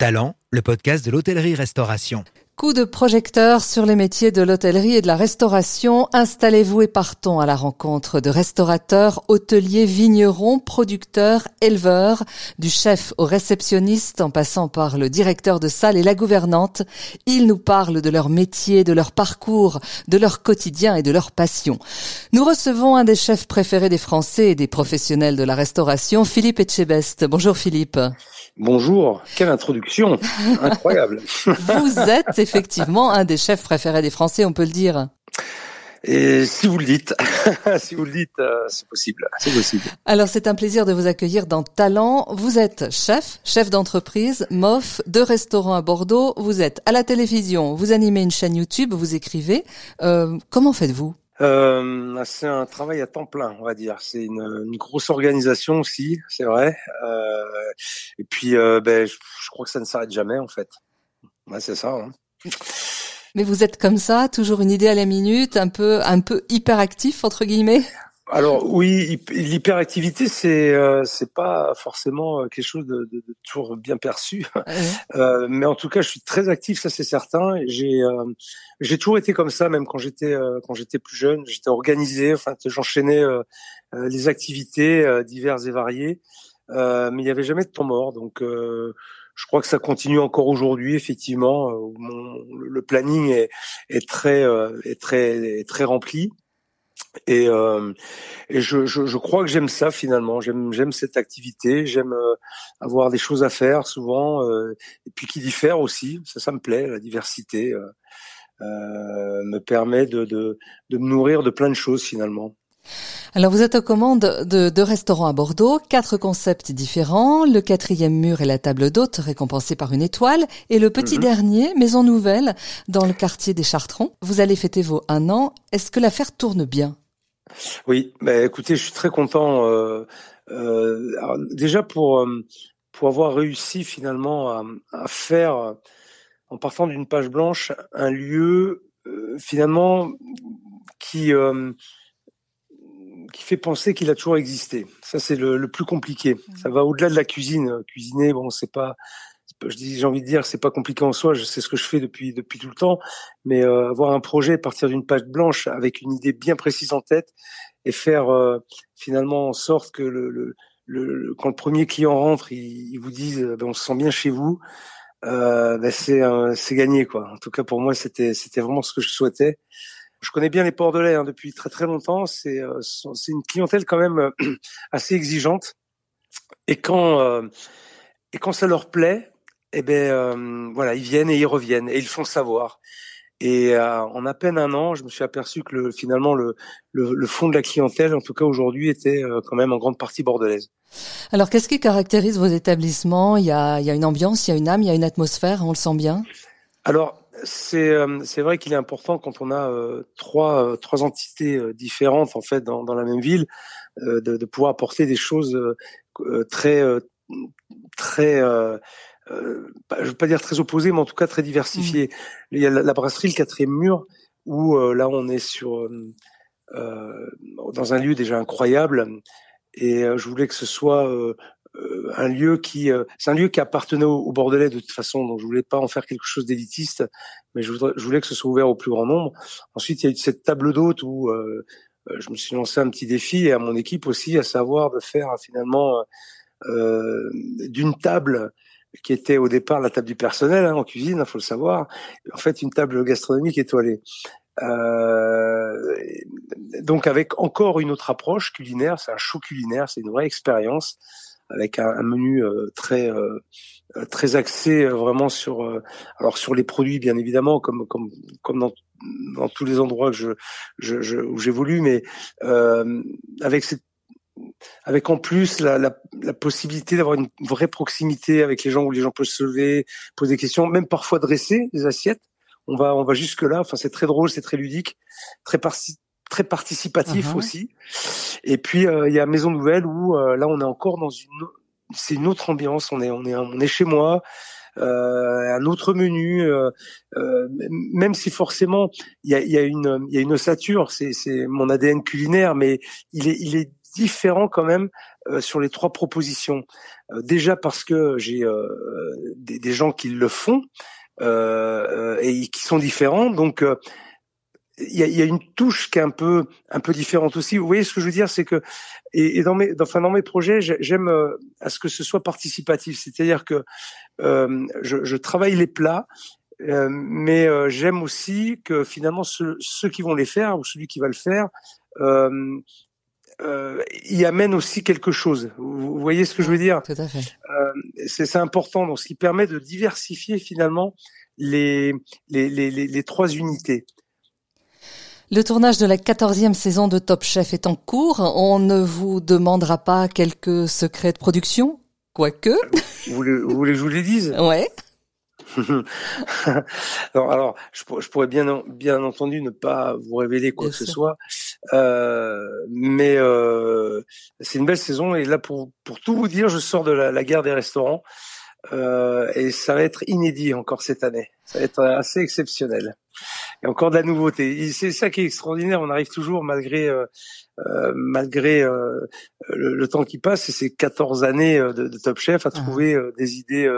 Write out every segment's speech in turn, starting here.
Talent, le podcast de l'hôtellerie-restauration. Coup de projecteur sur les métiers de l'hôtellerie et de la restauration. Installez-vous et partons à la rencontre de restaurateurs, hôteliers, vignerons, producteurs, éleveurs, du chef au réceptionniste en passant par le directeur de salle et la gouvernante. Ils nous parlent de leur métier, de leur parcours, de leur quotidien et de leur passion. Nous recevons un des chefs préférés des Français et des professionnels de la restauration, Philippe Etchebest. Bonjour Philippe. Bonjour, quelle introduction incroyable. Vous êtes effectivement un des chefs préférés des Français, on peut le dire. Et si vous le dites, si vous le dites, euh, c'est possible, c'est possible. Alors c'est un plaisir de vous accueillir dans Talent. Vous êtes chef, chef d'entreprise, MOF, de restaurant à Bordeaux. Vous êtes à la télévision, vous animez une chaîne YouTube, vous écrivez. Euh, comment faites-vous? Euh, c'est un travail à temps plein, on va dire. C'est une, une grosse organisation aussi, c'est vrai. Et puis, ben, je, je, crois que ça ne s'arrête jamais, en fait. Ouais, c'est ça. Hein. Mais vous êtes comme ça, toujours une idée à la minute, un peu, un peu hyperactif entre guillemets? Alors oui, l'hyperactivité c'est euh, c'est pas forcément euh, quelque chose de, de, de toujours bien perçu, euh, mais en tout cas je suis très actif, ça c'est certain. J'ai euh, j'ai toujours été comme ça, même quand j'étais euh, quand j'étais plus jeune, j'étais organisé, enfin j'enchaînais les activités diverses et variées, mais il n'y avait jamais de temps mort, donc je crois que ça continue encore aujourd'hui effectivement. Mon, le planning est, est très est très est très rempli. Et, euh, et je, je, je, crois que j'aime ça finalement. J'aime j'aime cette activité. J'aime euh, avoir des choses à faire souvent. Euh, et puis qui diffère aussi. Ça, ça me plaît. La diversité euh, euh, me permet de, de, de me nourrir de plein de choses finalement. Alors vous êtes aux commandes de deux restaurants à Bordeaux, quatre concepts différents, le quatrième mur et la table d'hôte récompensée par une étoile, et le petit mmh. dernier, Maison Nouvelle, dans le quartier des Chartrons. Vous allez fêter vos un an. Est-ce que l'affaire tourne bien? Oui, bah, écoutez, je suis très content. Euh, euh, alors, déjà pour euh, pour avoir réussi finalement à, à faire, en partant d'une page blanche, un lieu finalement qui qui fait penser qu'il a toujours existé. Ça, c'est le, le, plus compliqué. Mmh. Ça va au-delà de la cuisine. Cuisiner, bon, c'est pas, je dis, j'ai envie de dire, c'est pas compliqué en soi. Je sais ce que je fais depuis depuis tout le temps, mais euh, avoir un projet, partir d'une page blanche avec une idée bien précise en tête et faire euh, finalement en sorte que le, le, le, quand le premier client rentre, il, il vous dise, ben, on se sent bien chez vous. Euh, ben c'est c'est gagné quoi. En tout cas pour moi, c'était c'était vraiment ce que je souhaitais. Je connais bien les Bordelais hein, depuis très très longtemps. C'est euh, c'est une clientèle quand même euh, assez exigeante. Et quand euh, et quand ça leur plaît, eh ben euh, voilà, ils viennent et ils reviennent et ils font savoir. Et euh, en à peine un an, je me suis aperçu que le, finalement le, le, le, fond de la clientèle, en tout cas aujourd'hui, était euh, quand même en grande partie bordelaise. Alors, qu'est-ce qui caractérise vos établissements? Il y a, il y a une ambiance, il y a une âme, il y a une atmosphère, on le sent bien? Alors, c'est euh, c'est vrai qu'il est important quand on a euh, trois euh, trois entités différentes en fait dans, dans la même ville de, de pouvoir apporter des choses très très euh, je veux pas dire très opposées mais en tout cas très diversifiées. Mmh. Il y a la, la, brasserie le quatrième mur où là on est sur dans un lieu déjà incroyable et je voulais que ce soit euh, un lieu qui, euh, c'est un lieu qui appartenait au, Bordelais de toute façon, donc je voulais pas en faire quelque chose d'élitiste, mais je, voudrais, je, voulais que ce soit ouvert au plus grand nombre. Ensuite, il y a eu cette table d'hôte où euh, je me suis lancé un petit défi et à mon équipe aussi, à savoir de faire finalement euh, d'une table qui était au départ la table du personnel hein, en cuisine, il faut le savoir, en fait une table gastronomique étoilée. Euh, donc avec encore une autre approche culinaire, c'est un show culinaire, c'est une vraie expérience avec un, un menu euh, très euh, très axé euh, vraiment sur alors sur les produits bien évidemment comme comme comme dans dans tous les endroits que je, je, je où j'évolue mais avec cette avec en plus la, la, la possibilité d'avoir une vraie proximité avec les gens où les gens peuvent se lever, poser des questions, même parfois dresser des assiettes. On va on va jusque là. Enfin c'est très drôle, c'est très ludique, très très participatif uh -huh. aussi. Et puis euh, il y a Maison Nouvelle où euh, là on est encore dans une c'est une autre ambiance. On est on est on est chez moi. Euh, un autre menu, euh, euh, même si forcément il y a, y a, une il y a une ossature, c'est c'est mon ADN culinaire, mais il est il est différent quand même sur les trois propositions. déjà parce que j'ai des, des, gens qui le font et qui sont différents, donc il y a, y a, une touche qui est un peu un peu différente aussi. Vous voyez ce que je veux dire, c'est que et, et, dans mes enfin dans mes projets, j'aime euh, à ce que ce soit participatif, c'est-à-dire que euh, je, je, travaille les plats, euh, mais euh, j'aime aussi que finalement ceux, ceux, qui vont les faire ou celui qui va le faire euh, y amène aussi quelque chose. Vous, voyez ce que je veux dire? Tout à fait. c'est important, donc ce qui permet de diversifier finalement les les, les, les, les trois unités. Le tournage de la quatorzième saison de Top Chef est en cours. On ne vous demandera pas quelques secrets de production, quoique. Vous voulez, vous voulez que je vous les dise? Ouais. alors, alors je, je, pourrais bien, bien entendu ne pas vous révéler quoi bien que sûr. ce soit, euh, mais euh, c'est une belle saison et là pour pour tout vous dire, je sors de la, la guerre des restaurants euh, et ça va être inédit encore cette année. Ça va être assez exceptionnel. Et encore de la nouveauté. C'est ça qui est extraordinaire. On arrive toujours malgré euh, euh, malgré euh, le, le, temps qui passe et ces 14 années euh, de, de Top Chef à ah. trouver euh, des idées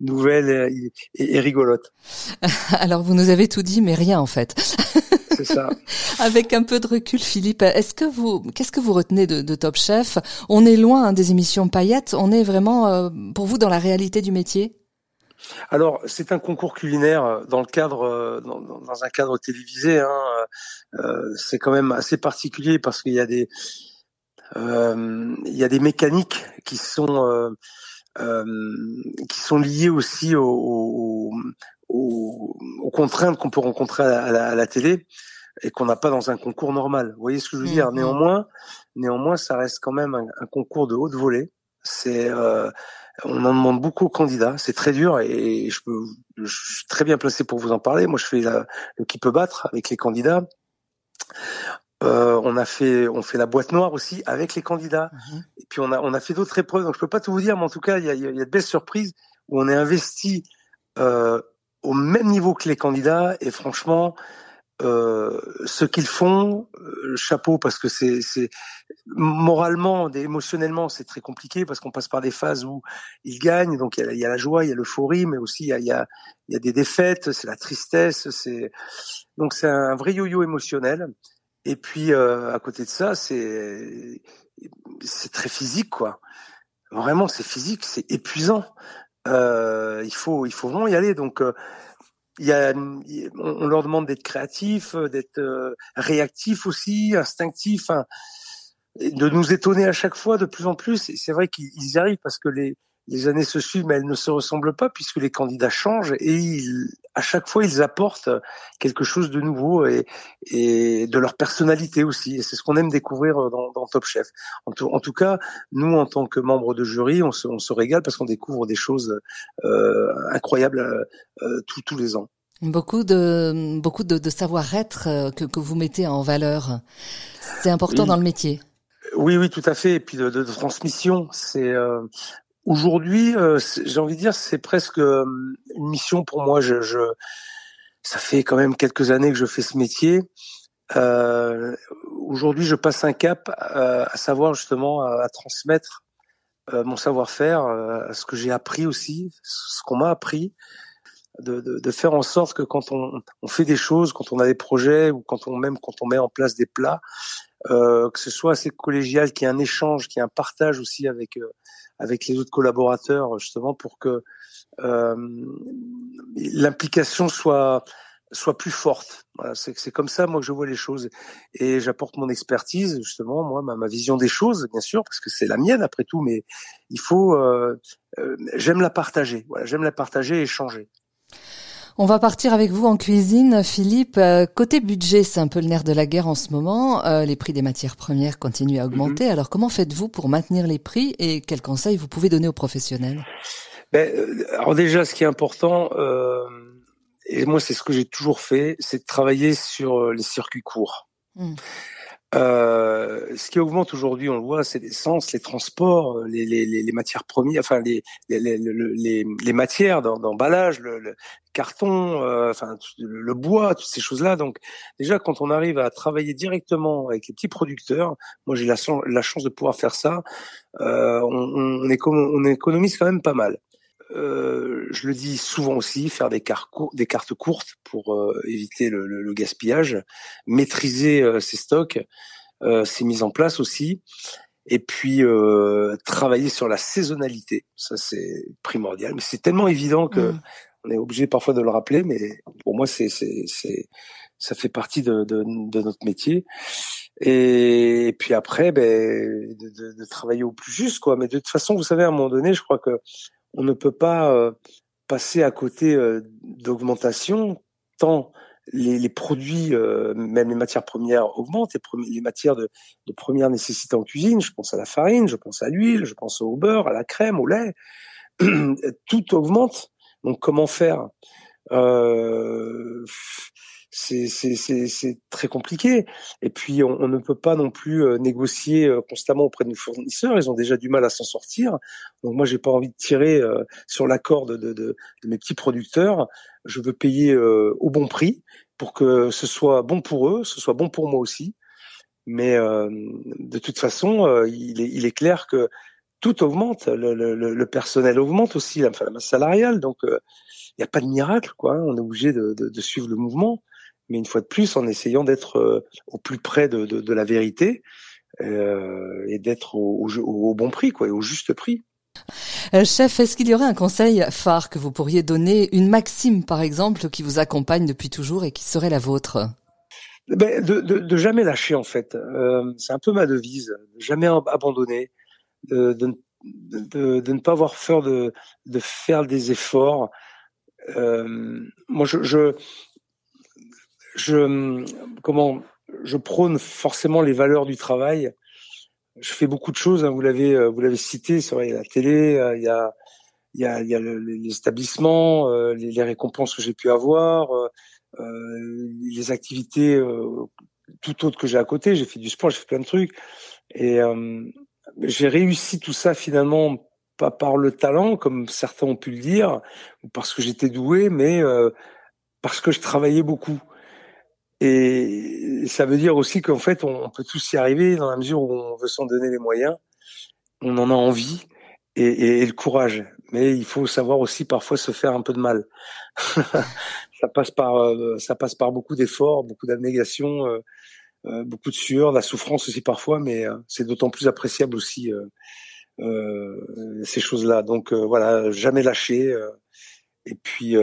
nouvelles et, et, et rigolotes. Alors vous nous avez tout dit, mais rien en fait. C'est ça. Avec un peu de recul, Philippe, est-ce que vous, qu'est-ce que vous retenez de, de Top Chef? On est loin hein, des émissions paillettes. On est vraiment, euh, pour vous, dans la réalité du métier? Alors, c'est un concours culinaire dans le cadre, dans, dans un cadre télévisé. Hein, euh, c'est quand même assez particulier parce qu'il y a des, euh, il y a des mécaniques qui sont qui sont liées aussi au, au, aux, contraintes qu'on peut rencontrer à la, à la télé et qu'on n'a pas dans un concours normal. Vous voyez ce que je veux dire? Mmh. Néanmoins, néanmoins, ça reste quand même un, un concours de haute volée. C'est, euh, on en demande beaucoup aux candidats. C'est très dur et je peux, je suis très bien placé pour vous en parler. Moi, je fais la, le qui peut battre avec les candidats. Euh, on a fait, on fait la boîte noire aussi avec les candidats. Mmh. Et puis on a, on a fait d'autres épreuves. Donc je peux pas tout vous dire, mais en tout cas, il y a, y a de belles surprises où on est investi euh, au même niveau que les candidats et franchement, euh, ce qu'ils font, euh, chapeau parce que c'est, c'est moralement, émotionnellement, c'est très compliqué parce qu'on passe par des phases où ils gagnent, donc il y a, la joie, il y a l'euphorie, mais aussi il y a, y a, y a des défaites, c'est la tristesse, c'est donc c'est un vrai yo-yo émotionnel. Et puis euh, à côté de ça, c'est c'est très physique quoi. Vraiment, c'est physique, c'est épuisant. Euh, il faut il faut vraiment y aller. Donc il y a, on leur demande d'être créatifs, d'être euh, réactifs aussi, instinctifs, hein, de nous étonner à chaque fois de plus en plus. Et c'est vrai qu'ils y arrivent parce que les les années se suivent, mais elles ne se ressemblent pas puisque les candidats changent et ils, à chaque fois ils apportent quelque chose de nouveau et, et de leur personnalité aussi. Et c'est ce qu'on aime découvrir dans, dans Top Chef. En tout, en tout, cas, nous en tant que membres de jury, on se, on se régale parce qu'on découvre des choses euh, incroyables euh, tous, tous les ans. Beaucoup de beaucoup de, de savoir-être euh, que, que vous mettez en valeur. C'est important oui. dans le métier. Oui, oui, tout à fait. Et puis de, de, de transmission, c'est euh, Aujourd'hui, euh, j'ai envie de dire, c'est presque euh, une mission pour moi. Je, je, ça fait quand même quelques années que je fais ce métier. Euh, Aujourd'hui, je passe un cap, euh, à savoir justement à, à transmettre euh, mon savoir-faire, ce que j'ai appris aussi, ce qu'on m'a appris, de, de, de, faire en sorte que quand on, on, fait des choses, quand on a des projets ou quand on même quand on met en place des plats, que ce soit assez collégial, qu'il y ait un échange, qu'il y ait un partage aussi avec avec les autres collaborateurs justement pour que euh, l'implication soit soit plus forte. Voilà, c'est comme ça moi que je vois les choses et j'apporte mon expertise justement moi ma, ma, vision des choses bien sûr parce que c'est la mienne après tout mais il faut euh, euh, j'aime la partager. Voilà, j'aime la partager et échanger. On va partir avec vous en cuisine, Philippe. Euh, côté budget, c'est un peu le nerf de la guerre en ce moment. Euh, les prix des matières premières continuent à augmenter. Mm -hmm. Alors, comment faites-vous pour maintenir les prix et quels conseils vous pouvez donner aux professionnels? Ben, euh, Alors déjà, ce qui est important, euh, et moi c'est ce que j'ai toujours fait, c'est de travailler sur les circuits courts. Mm. Euh, ce qui augmente aujourd'hui, on le voit, c'est l'essence, les transports, les, les, les, matières premières, enfin les, les, matières d'emballage, le, le, carton, euh, enfin le bois, toutes ces choses-là. Donc déjà, quand on arrive à travailler directement avec les petits producteurs, moi j'ai la, la, chance de pouvoir faire ça, euh, on, on, on économise quand même pas mal. Euh, je le dis souvent aussi, faire des, cartes, des cartes courtes pour euh, éviter le, le, le, gaspillage, maîtriser euh, ses stocks, c'est mis en place aussi, et puis travailler sur la saisonnalité, ça c'est primordial. Mais c'est tellement évident que mmh. on est obligé parfois de le rappeler, mais pour moi c'est ça fait partie de, de, de notre métier. Et, puis après, ben, de, de, de, travailler au plus juste, quoi. Mais de toute façon, vous savez, à un moment donné, je crois que on ne peut pas euh, passer à côté euh, d'augmentation tant les, les produits, euh, même les matières premières augmentent, les, les matières de, de, première nécessité en cuisine, je pense à la farine, je pense à l'huile, je pense au beurre, à la crème, au lait, tout augmente. Donc comment faire? Euh, c'est très compliqué. Et puis, on, on, ne peut pas non plus euh, négocier euh, constamment auprès de nos fournisseurs. Ils ont déjà du mal à s'en sortir. Donc, moi, j'ai pas envie de tirer euh, sur la corde de, de, de, mes petits producteurs. Je veux payer au bon prix pour que ce soit bon pour eux, ce soit bon pour moi aussi. Mais de toute façon, il est, il, est, clair que tout augmente. Le, le, le personnel augmente aussi, la, la masse salariale. Donc, il n'y a pas de miracle, quoi. On est obligé de, de suivre le mouvement mais une fois de plus en essayant d'être euh, au plus près de, de, de la vérité euh, et d'être au, au, au, bon prix, quoi, et au juste prix. Euh, chef, est-ce qu'il y aurait un conseil phare que vous pourriez donner, une maxime par exemple, qui vous accompagne depuis toujours et qui serait la vôtre? Ben, de, de, de, jamais lâcher en fait. Euh, c'est un peu ma devise, jamais abandonner, de, de, de, ne pas avoir peur de, de faire des efforts. Euh, moi, je, je, je comment je prône forcément les valeurs du travail. Je fais beaucoup de choses. Hein, vous l'avez euh, vous l'avez cité. C'est vrai, il y a la télé, euh, il y a il y a, il y a les établissements, euh, les, les, récompenses que j'ai pu avoir, euh, les activités euh, tout autres que j'ai à côté. J'ai fait du sport, j'ai fait plein de trucs, et j'ai réussi tout ça finalement pas par le talent comme certains ont pu le dire, ou parce que j'étais doué, mais parce que je travaillais beaucoup. Et ça veut dire aussi qu'en fait, on peut tous y arriver dans la mesure où on veut s'en donner les moyens, on en a envie et, le courage. Mais il faut savoir aussi parfois se faire un peu de mal. ça passe par euh, ça passe par beaucoup d'efforts, beaucoup d'abnégation, euh, euh, beaucoup de sueur, la souffrance aussi parfois, mais c'est d'autant plus appréciable aussi ces choses-là. Donc voilà, jamais lâcher et puis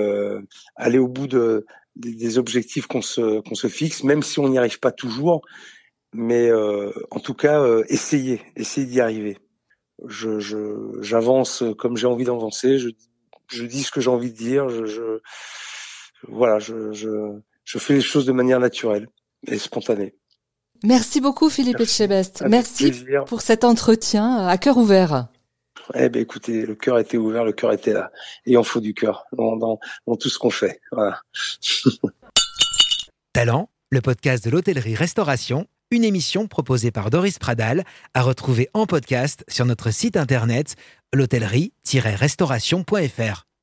aller au bout de des, des objectifs qu'on se, qu'on se fixe, même si on n'y arrive pas toujours. Mais euh, en tout cas, euh, essayer, essayer d'y arriver. Je, je, j'avance comme j'ai envie d'avancer. Je, je dis ce que j'ai envie de dire. Je, je voilà, je, je, je fais les choses de manière naturelle et spontanée. Merci beaucoup Philippe Etchebest. Merci pour cet entretien à cœur ouvert. Eh ben écoutez, le cœur était ouvert, le cœur était là. Et on faut du cœur dans, dans, tout ce qu'on fait. Voilà. Talent, le podcast de l'hôtellerie-restauration, une émission proposée par Doris Pradal, à retrouver en podcast sur notre site internet l'hôtellerie-restauration.fr.